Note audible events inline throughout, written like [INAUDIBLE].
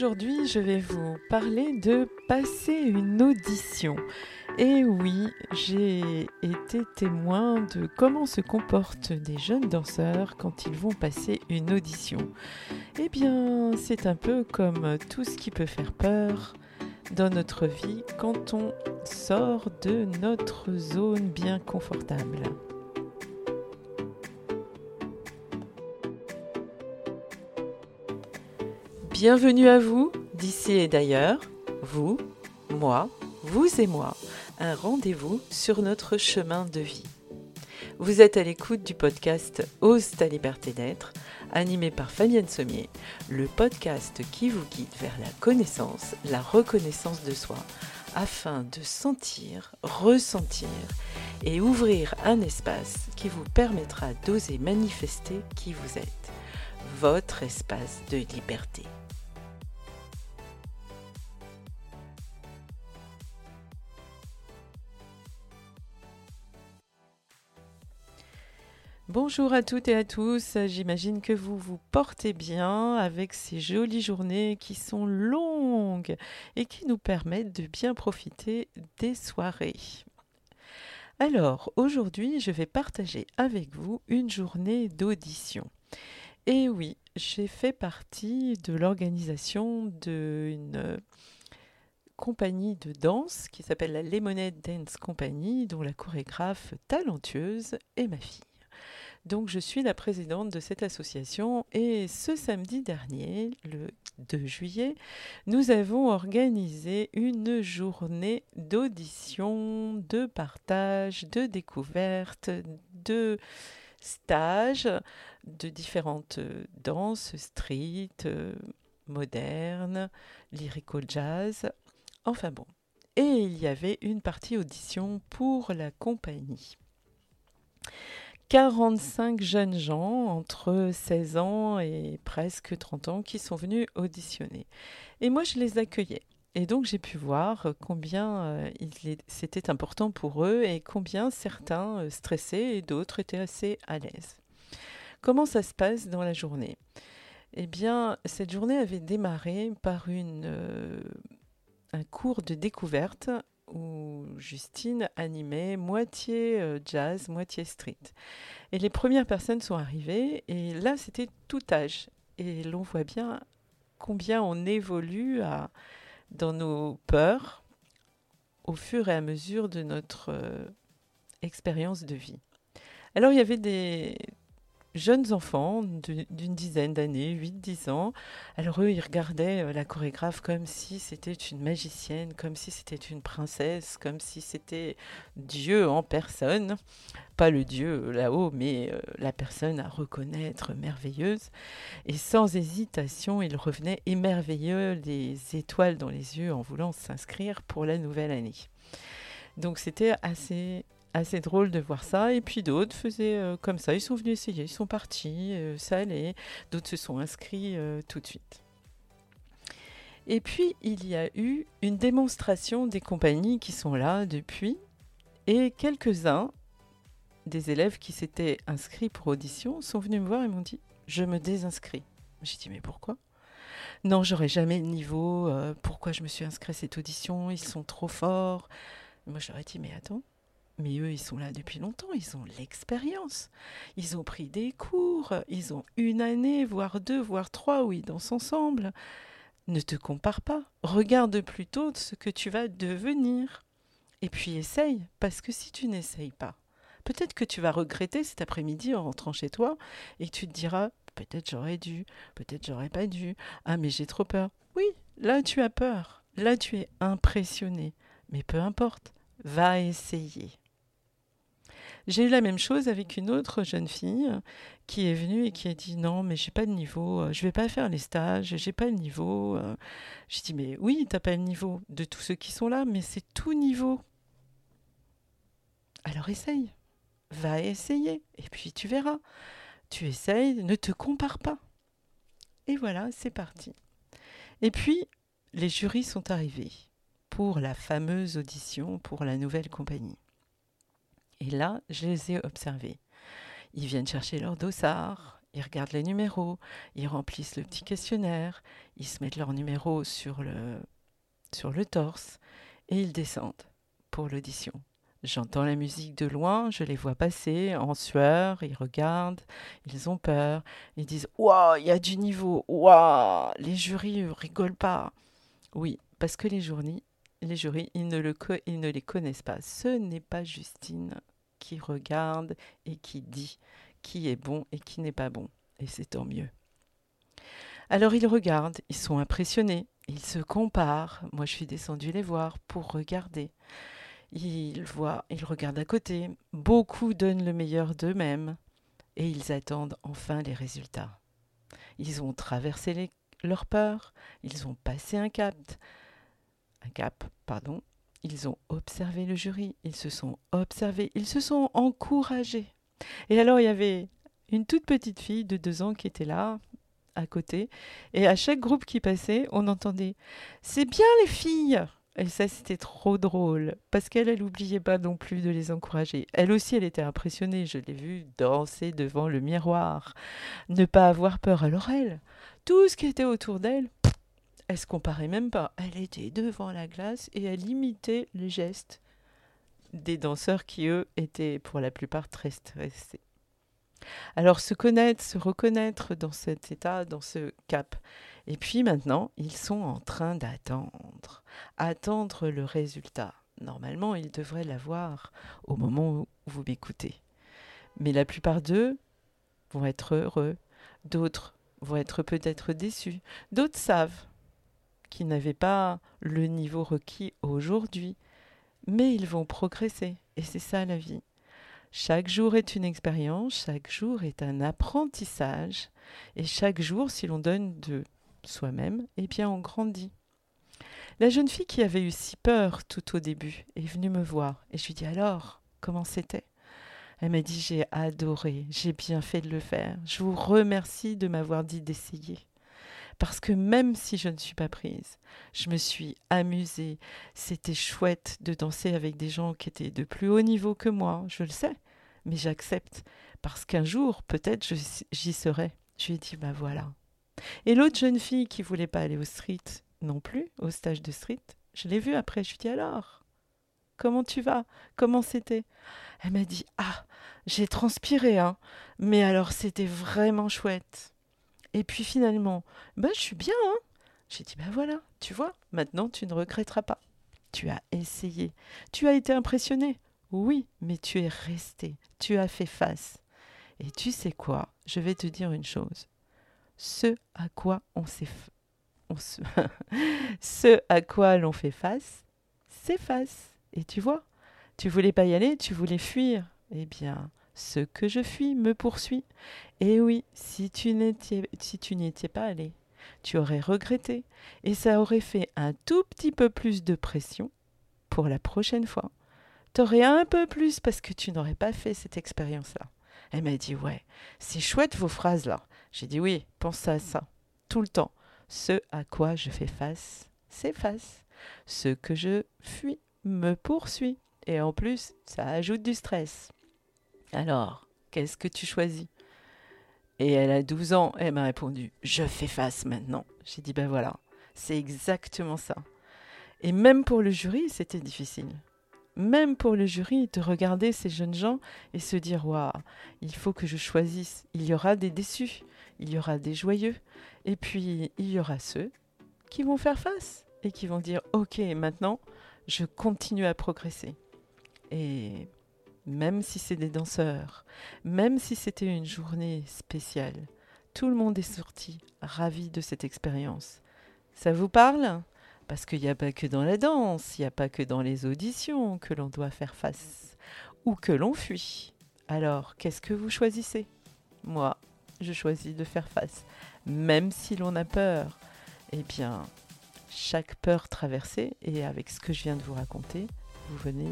Aujourd'hui, je vais vous parler de passer une audition. Et oui, j'ai été témoin de comment se comportent des jeunes danseurs quand ils vont passer une audition. Eh bien, c'est un peu comme tout ce qui peut faire peur dans notre vie quand on sort de notre zone bien confortable. Bienvenue à vous, d'ici et d'ailleurs, vous, moi, vous et moi, un rendez-vous sur notre chemin de vie. Vous êtes à l'écoute du podcast Ose ta liberté d'être, animé par Fabienne Sommier, le podcast qui vous guide vers la connaissance, la reconnaissance de soi, afin de sentir, ressentir et ouvrir un espace qui vous permettra d'oser manifester qui vous êtes, votre espace de liberté. Bonjour à toutes et à tous, j'imagine que vous vous portez bien avec ces jolies journées qui sont longues et qui nous permettent de bien profiter des soirées. Alors, aujourd'hui, je vais partager avec vous une journée d'audition. Et oui, j'ai fait partie de l'organisation d'une compagnie de danse qui s'appelle la Lemonade Dance Company, dont la chorégraphe talentueuse est ma fille. Donc je suis la présidente de cette association et ce samedi dernier, le 2 juillet, nous avons organisé une journée d'audition, de partage, de découverte, de stages de différentes danses street, modernes, lyrico-jazz, enfin bon. Et il y avait une partie audition pour la compagnie. 45 jeunes gens entre 16 ans et presque 30 ans qui sont venus auditionner. Et moi, je les accueillais. Et donc, j'ai pu voir combien euh, c'était important pour eux et combien certains euh, stressaient et d'autres étaient assez à l'aise. Comment ça se passe dans la journée? Eh bien, cette journée avait démarré par euh, un cours de découverte où Justine animait moitié euh, jazz, moitié street. Et les premières personnes sont arrivées, et là, c'était tout âge. Et l'on voit bien combien on évolue à, dans nos peurs au fur et à mesure de notre euh, expérience de vie. Alors, il y avait des, jeunes enfants d'une dizaine d'années, 8-10 ans. Alors eux, ils regardaient euh, la chorégraphe comme si c'était une magicienne, comme si c'était une princesse, comme si c'était Dieu en personne. Pas le Dieu euh, là-haut, mais euh, la personne à reconnaître merveilleuse. Et sans hésitation, ils revenaient émerveilleux, les étoiles dans les yeux, en voulant s'inscrire pour la nouvelle année. Donc c'était assez assez drôle de voir ça. Et puis d'autres faisaient euh, comme ça, ils sont venus essayer, ils sont partis, euh, ça allait. D'autres se sont inscrits euh, tout de suite. Et puis il y a eu une démonstration des compagnies qui sont là depuis. Et quelques-uns des élèves qui s'étaient inscrits pour audition sont venus me voir et m'ont dit Je me désinscris. J'ai dit Mais pourquoi? Non, j'aurais jamais le niveau. pourquoi je me suis inscrit à cette audition? Ils sont trop forts. moi, j'aurais dit Mais attends, mais eux, ils sont là depuis longtemps, ils ont l'expérience. Ils ont pris des cours, ils ont une année, voire deux, voire trois où ils dansent ensemble. Ne te compare pas. Regarde plutôt ce que tu vas devenir. Et puis essaye, parce que si tu n'essayes pas, peut-être que tu vas regretter cet après-midi en rentrant chez toi et tu te diras peut-être j'aurais dû, peut-être j'aurais pas dû. Ah mais j'ai trop peur. Oui, là tu as peur. Là tu es impressionné. Mais peu importe, va essayer. J'ai eu la même chose avec une autre jeune fille qui est venue et qui a dit non mais j'ai pas de niveau, euh, je vais pas faire les stages, j'ai pas le niveau. Euh. J'ai dit mais oui, t'as pas le niveau de tous ceux qui sont là, mais c'est tout niveau. Alors essaye, va essayer et puis tu verras. Tu essayes, ne te compare pas. Et voilà, c'est parti. Et puis les jurys sont arrivés pour la fameuse audition pour la nouvelle compagnie. Et là, je les ai observés. Ils viennent chercher leur dossard, ils regardent les numéros, ils remplissent le petit questionnaire, ils se mettent leur numéro sur le, sur le torse et ils descendent pour l'audition. J'entends la musique de loin, je les vois passer en sueur, ils regardent, ils ont peur, ils disent Waouh, il y a du niveau, waouh, les jurys rigolent pas. Oui, parce que les jurys, les jurys ils ne les connaissent pas. Ce n'est pas Justine qui regarde et qui dit qui est bon et qui n'est pas bon. Et c'est tant mieux. Alors ils regardent, ils sont impressionnés, ils se comparent. Moi, je suis descendue les voir pour regarder. Ils voient, ils regardent à côté. Beaucoup donnent le meilleur d'eux-mêmes et ils attendent enfin les résultats. Ils ont traversé les, leur ils ont passé un cap, un cap, pardon. Ils ont observé le jury, ils se sont observés, ils se sont encouragés. Et alors il y avait une toute petite fille de deux ans qui était là, à côté, et à chaque groupe qui passait, on entendait C'est bien les filles et ça, c'était trop drôle, parce qu'elle, elle n'oubliait pas non plus de les encourager. Elle aussi, elle était impressionnée, je l'ai vue danser devant le miroir, ne pas avoir peur. Alors elle, tout ce qui était autour d'elle, elle se comparait même pas. Elle était devant la glace et elle imitait les gestes des danseurs qui, eux, étaient pour la plupart très stressés. Alors se connaître, se reconnaître dans cet état, dans ce cap, et puis maintenant, ils sont en train d'attendre, attendre le résultat. Normalement, ils devraient l'avoir au moment où vous m'écoutez. Mais la plupart d'eux vont être heureux, d'autres vont être peut-être déçus, d'autres savent qu'ils n'avaient pas le niveau requis aujourd'hui, mais ils vont progresser, et c'est ça la vie. Chaque jour est une expérience, chaque jour est un apprentissage, et chaque jour, si l'on donne de soi-même, eh bien on grandit. La jeune fille qui avait eu si peur tout au début est venue me voir et je lui dis alors, comment c'était? Elle m'a dit j'ai adoré, j'ai bien fait de le faire. Je vous remercie de m'avoir dit d'essayer. Parce que même si je ne suis pas prise, je me suis amusée. C'était chouette de danser avec des gens qui étaient de plus haut niveau que moi, je le sais, mais j'accepte. Parce qu'un jour, peut-être, j'y serai. Je lui ai dit, bah voilà, et l'autre jeune fille qui voulait pas aller au street non plus, au stage de street, je l'ai vue après, je lui ai dit alors, comment tu vas? Comment c'était? Elle m'a dit ah, j'ai transpiré hein, mais alors c'était vraiment chouette. Et puis finalement, ben je suis bien hein. J'ai dit ben voilà, tu vois, maintenant tu ne regretteras pas. Tu as essayé, tu as été impressionné. Oui, mais tu es resté, tu as fait face. Et tu sais quoi? Je vais te dire une chose ce à quoi on [LAUGHS] ce à quoi l'on fait face s'efface. Et tu vois, tu voulais pas y aller, tu voulais fuir. Eh bien, ce que je fuis me poursuit. Et oui, si tu n'étais n'y étais pas allé, tu aurais regretté et ça aurait fait un tout petit peu plus de pression pour la prochaine fois. Tu aurais un peu plus parce que tu n'aurais pas fait cette expérience-là. Elle m'a dit Ouais, c'est chouette vos phrases là. J'ai dit oui, pense à ça, tout le temps. Ce à quoi je fais face s'efface. Ce que je fuis me poursuit. Et en plus, ça ajoute du stress. Alors, qu'est-ce que tu choisis? Et elle a 12 ans, elle m'a répondu, je fais face maintenant. J'ai dit, ben voilà, c'est exactement ça. Et même pour le jury, c'était difficile même pour le jury, de regarder ces jeunes gens et se dire Waouh, il faut que je choisisse. Il y aura des déçus, il y aura des joyeux, et puis il y aura ceux qui vont faire face et qui vont dire Ok, maintenant, je continue à progresser. Et même si c'est des danseurs, même si c'était une journée spéciale, tout le monde est sorti ravi de cette expérience. Ça vous parle? Parce qu'il n'y a pas que dans la danse, il n'y a pas que dans les auditions que l'on doit faire face ou que l'on fuit. Alors, qu'est-ce que vous choisissez? Moi, je choisis de faire face. Même si l'on a peur, eh bien, chaque peur traversée, et avec ce que je viens de vous raconter, vous venez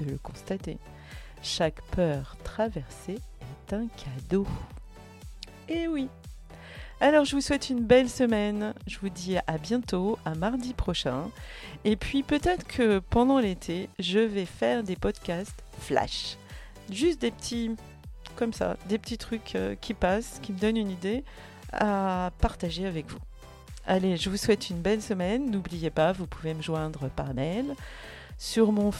de le constater, chaque peur traversée est un cadeau. Et oui, alors, je vous souhaite une belle semaine. Je vous dis à bientôt, à mardi prochain. Et puis, peut-être que pendant l'été, je vais faire des podcasts flash. Juste des petits comme ça, des petits trucs euh, qui passent, qui me donnent une idée à partager avec vous. Allez, je vous souhaite une belle semaine. N'oubliez pas, vous pouvez me joindre par mail sur mon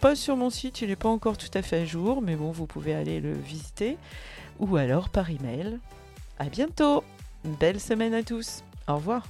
pas sur mon site, il n'est pas encore tout à fait à jour, mais bon, vous pouvez aller le visiter ou alors par email. À bientôt. Belle semaine à tous. Au revoir.